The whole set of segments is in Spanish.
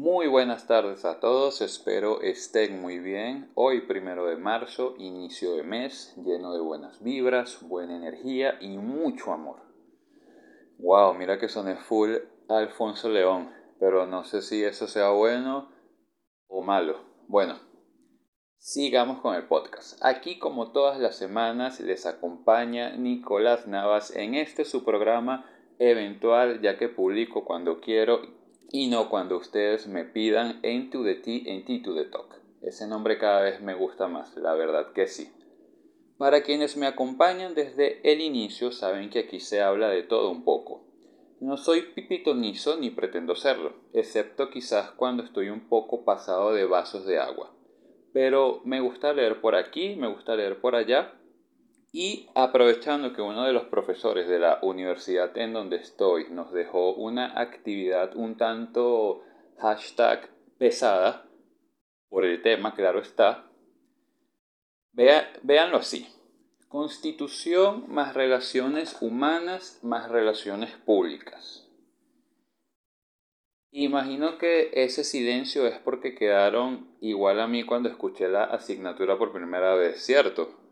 Muy buenas tardes a todos, espero estén muy bien. Hoy, primero de marzo, inicio de mes, lleno de buenas vibras, buena energía y mucho amor. Wow, mira que soné full Alfonso León, pero no sé si eso sea bueno o malo. Bueno, sigamos con el podcast. Aquí, como todas las semanas, les acompaña Nicolás Navas en este su programa eventual, ya que publico cuando quiero y no cuando ustedes me pidan Into the Tea, Into the Talk. Ese nombre cada vez me gusta más, la verdad que sí. Para quienes me acompañan desde el inicio saben que aquí se habla de todo un poco. No soy pipitonizo ni pretendo serlo, excepto quizás cuando estoy un poco pasado de vasos de agua. Pero me gusta leer por aquí, me gusta leer por allá y aprovechando que uno de los profesores de la universidad en donde estoy nos dejó una actividad un tanto pesada, por el tema, claro está, vea, véanlo así. Constitución más relaciones humanas más relaciones públicas. Imagino que ese silencio es porque quedaron igual a mí cuando escuché la asignatura por primera vez, ¿cierto?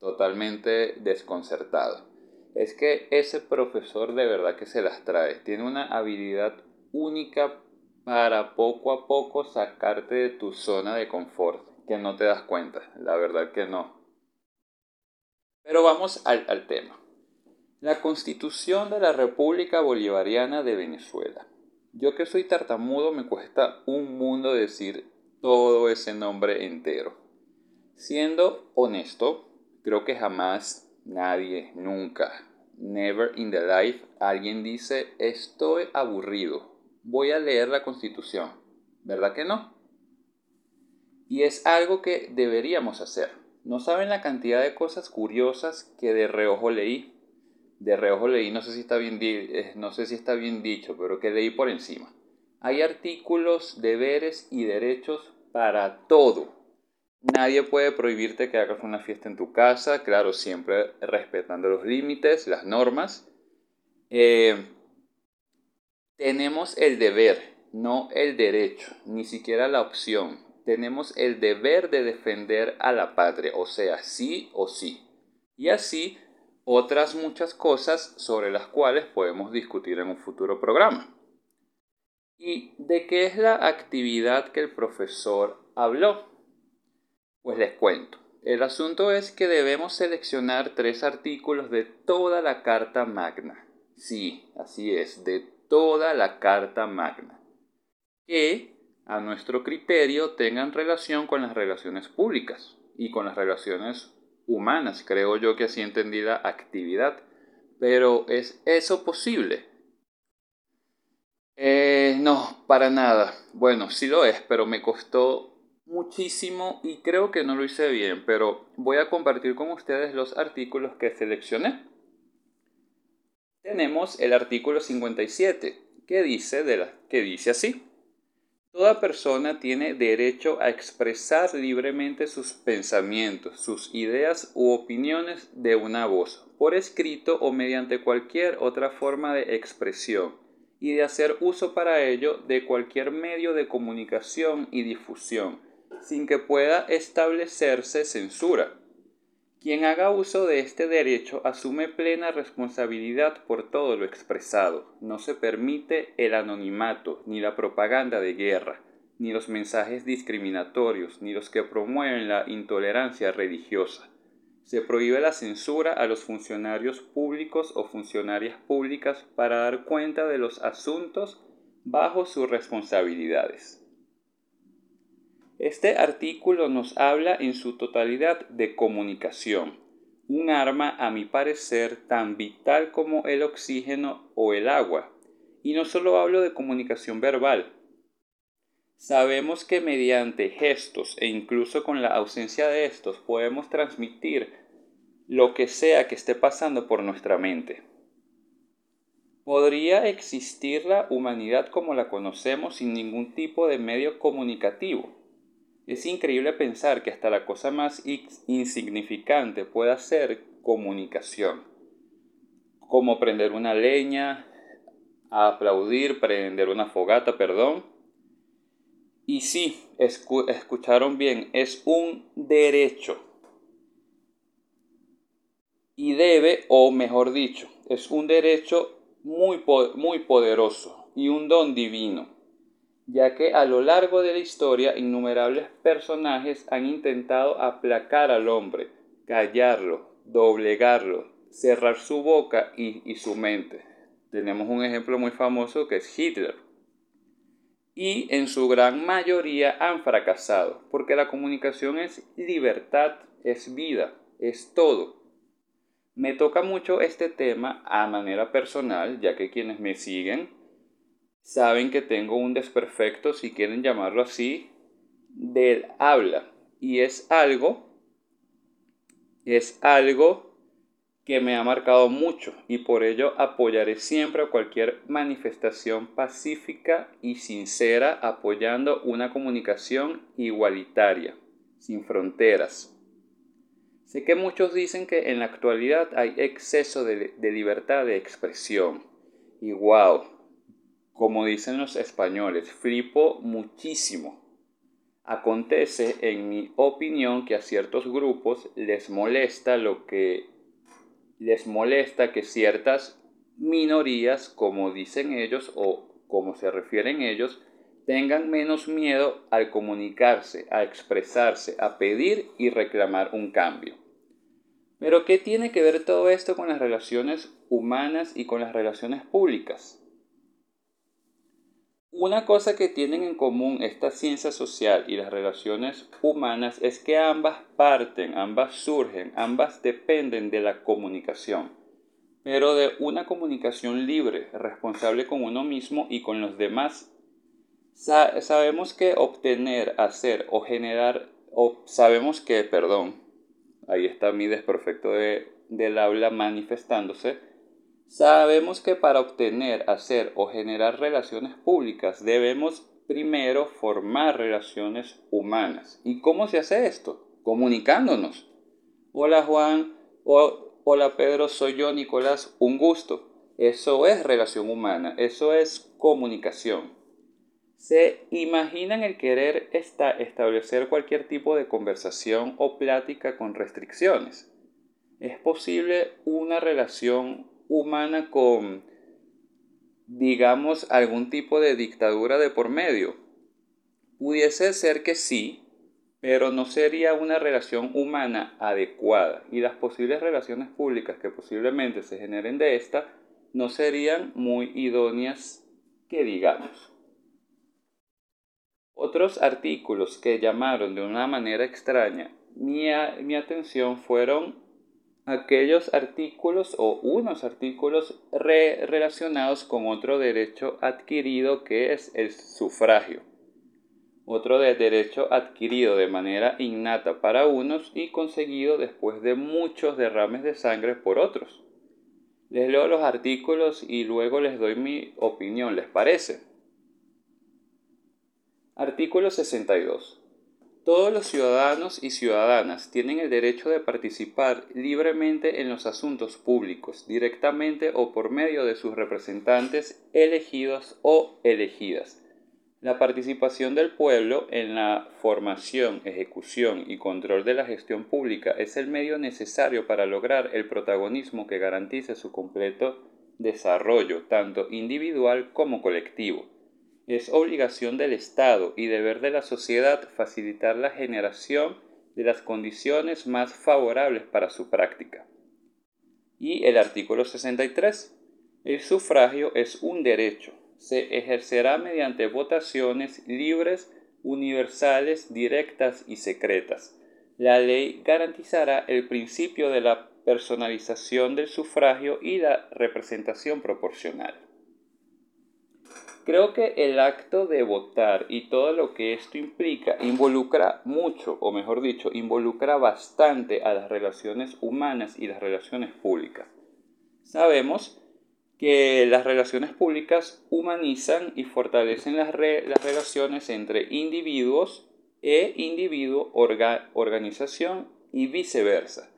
Totalmente desconcertado. Es que ese profesor de verdad que se las trae. Tiene una habilidad única para poco a poco sacarte de tu zona de confort, que no te das cuenta, la verdad que no. Pero vamos al, al tema. La constitución de la República Bolivariana de Venezuela. Yo que soy tartamudo me cuesta un mundo decir todo ese nombre entero. Siendo honesto, Creo que jamás, nadie, nunca, never in the life, alguien dice, estoy aburrido, voy a leer la constitución. ¿Verdad que no? Y es algo que deberíamos hacer. No saben la cantidad de cosas curiosas que de reojo leí. De reojo leí, no sé si está bien, eh, no sé si está bien dicho, pero que leí por encima. Hay artículos, deberes y derechos para todo Nadie puede prohibirte que hagas una fiesta en tu casa, claro, siempre respetando los límites, las normas. Eh, tenemos el deber, no el derecho, ni siquiera la opción. Tenemos el deber de defender a la patria, o sea, sí o sí. Y así otras muchas cosas sobre las cuales podemos discutir en un futuro programa. ¿Y de qué es la actividad que el profesor habló? Pues les cuento. El asunto es que debemos seleccionar tres artículos de toda la Carta Magna. Sí, así es, de toda la Carta Magna. Que, a nuestro criterio, tengan relación con las relaciones públicas y con las relaciones humanas. Creo yo que así entendí la actividad. Pero ¿es eso posible? Eh, no, para nada. Bueno, sí lo es, pero me costó muchísimo y creo que no lo hice bien, pero voy a compartir con ustedes los artículos que seleccioné. Tenemos el artículo 57, que dice, de la, que dice así. Toda persona tiene derecho a expresar libremente sus pensamientos, sus ideas u opiniones de una voz, por escrito o mediante cualquier otra forma de expresión, y de hacer uso para ello de cualquier medio de comunicación y difusión, sin que pueda establecerse censura. Quien haga uso de este derecho asume plena responsabilidad por todo lo expresado. No se permite el anonimato, ni la propaganda de guerra, ni los mensajes discriminatorios, ni los que promueven la intolerancia religiosa. Se prohíbe la censura a los funcionarios públicos o funcionarias públicas para dar cuenta de los asuntos bajo sus responsabilidades. Este artículo nos habla en su totalidad de comunicación, un arma a mi parecer tan vital como el oxígeno o el agua. Y no solo hablo de comunicación verbal. Sabemos que mediante gestos e incluso con la ausencia de estos podemos transmitir lo que sea que esté pasando por nuestra mente. ¿Podría existir la humanidad como la conocemos sin ningún tipo de medio comunicativo? Es increíble pensar que hasta la cosa más insignificante pueda ser comunicación. Como prender una leña, aplaudir, prender una fogata, perdón. Y sí, escucharon bien, es un derecho. Y debe, o mejor dicho, es un derecho muy, muy poderoso y un don divino, ya que a lo largo de la historia innumerables personajes han intentado aplacar al hombre, callarlo, doblegarlo, cerrar su boca y, y su mente. Tenemos un ejemplo muy famoso que es Hitler y en su gran mayoría han fracasado, porque la comunicación es libertad, es vida, es todo. Me toca mucho este tema a manera personal, ya que quienes me siguen saben que tengo un desperfecto, si quieren llamarlo así, del habla. Y es algo, es algo que me ha marcado mucho y por ello apoyaré siempre cualquier manifestación pacífica y sincera apoyando una comunicación igualitaria, sin fronteras. Sé que muchos dicen que en la actualidad hay exceso de, de libertad de expresión y wow, como dicen los españoles, flipo muchísimo. Acontece, en mi opinión, que a ciertos grupos les molesta lo que les molesta que ciertas minorías, como dicen ellos o como se refieren ellos, tengan menos miedo al comunicarse, a expresarse, a pedir y reclamar un cambio. Pero ¿qué tiene que ver todo esto con las relaciones humanas y con las relaciones públicas? Una cosa que tienen en común esta ciencia social y las relaciones humanas es que ambas parten, ambas surgen, ambas dependen de la comunicación, pero de una comunicación libre, responsable con uno mismo y con los demás. sabemos que obtener, hacer o generar, o sabemos que, perdón, ahí está mi desperfecto de, del habla manifestándose, Sabemos que para obtener, hacer o generar relaciones públicas debemos primero formar relaciones humanas. ¿Y cómo se hace esto? Comunicándonos. Hola Juan, hola Pedro, soy yo Nicolás, un gusto. Eso es relación humana, eso es comunicación. ¿Se imaginan el querer establecer cualquier tipo de conversación o plática con restricciones? ¿Es posible una relación humana con, digamos, algún tipo de dictadura de por medio? Pudiese ser que sí, pero no sería una relación humana adecuada y las posibles relaciones públicas que posiblemente se generen de esta no serían muy idóneas que digamos. Otros artículos que llamaron de una manera extraña mi, mi atención fueron aquellos artículos o unos artículos relacionados con otro derecho adquirido que es el sufragio. Otro de derecho adquirido de manera innata para unos y conseguido después de muchos derrames de sangre por otros. Les leo los artículos y luego les doy mi opinión, ¿les parece? Artículo 62. Todos los ciudadanos y ciudadanas tienen el derecho de participar libremente en los asuntos públicos, directamente o por medio de sus representantes elegidos o elegidas. La participación del pueblo en la formación, ejecución y control de la gestión pública es el medio necesario para lograr el protagonismo que garantice su completo desarrollo, tanto individual como colectivo es obligación del Estado y deber de la sociedad facilitar la generación de las condiciones más favorables para su práctica. Y el artículo 63. El sufragio es un derecho. Se ejercerá mediante votaciones libres, universales, directas y secretas. La ley garantizará el principio de la personalización del sufragio y la representación proporcional. Creo que el acto de votar y todo lo que esto implica involucra mucho, o mejor dicho, involucra bastante a las relaciones humanas y las relaciones públicas. Sabemos que las relaciones públicas humanizan y fortalecen las, relaciones entre individuos e individuo, organización y viceversa.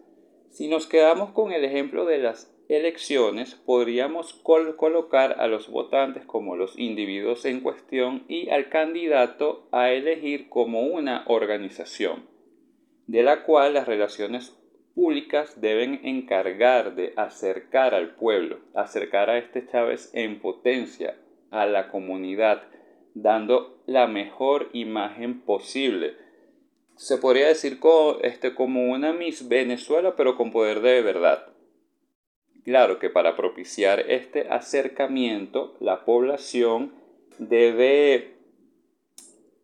Si nos quedamos con el ejemplo de las elecciones podríamos colocar a los votantes como los individuos en cuestión y al candidato a elegir como una organización, de la cual las relaciones públicas deben encargar de acercar al pueblo, acercar a este Chávez en potencia a la comunidad, dando la mejor imagen posible. Se podría decir como, este, como una Miss Venezuela, pero con poder de verdad. Claro que para propiciar este acercamiento, la población debe,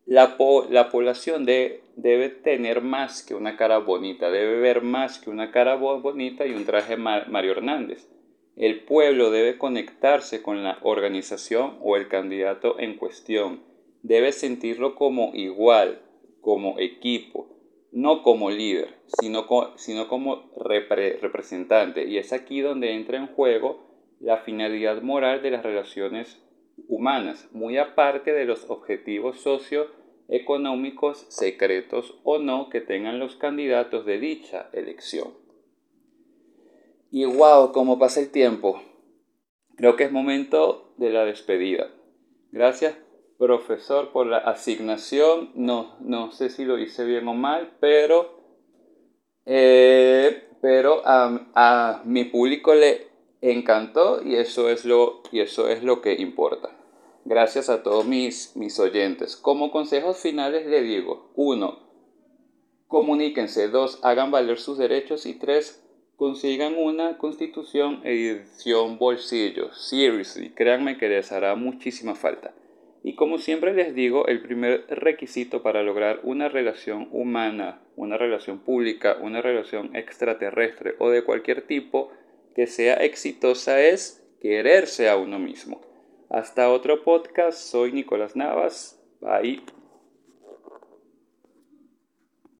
la, la población debe tener más que una cara bonita, debe ver más que una cara bonita y un traje Mario Hernández. El pueblo debe conectarse con la organización o el candidato en cuestión. Debe sentirlo como igual, como equipo no como líder, sino, como representante. Y es aquí donde entra en juego la finalidad moral de las relaciones humanas, muy aparte de los objetivos socioeconómicos secretos o no que tengan los candidatos de dicha elección. Y wow, cómo pasa el tiempo. Creo que es momento de la despedida. Gracias profesor por la asignación. No, no sé si lo hice bien o mal, pero, eh, pero a, mi público le encantó y eso es lo, y eso es lo que importa. Gracias a todos mis, mis oyentes. Como consejos finales le digo, uno, comuníquense, dos, hagan valer sus derechos y tres, consigan una constitución edición bolsillo. Seriously, créanme que les hará muchísima falta. Y como siempre les digo, el primer requisito para lograr una relación humana, una relación pública, una relación extraterrestre o de cualquier tipo que sea exitosa es quererse a uno mismo. Hasta otro podcast, soy Nicolás Navas. Bye.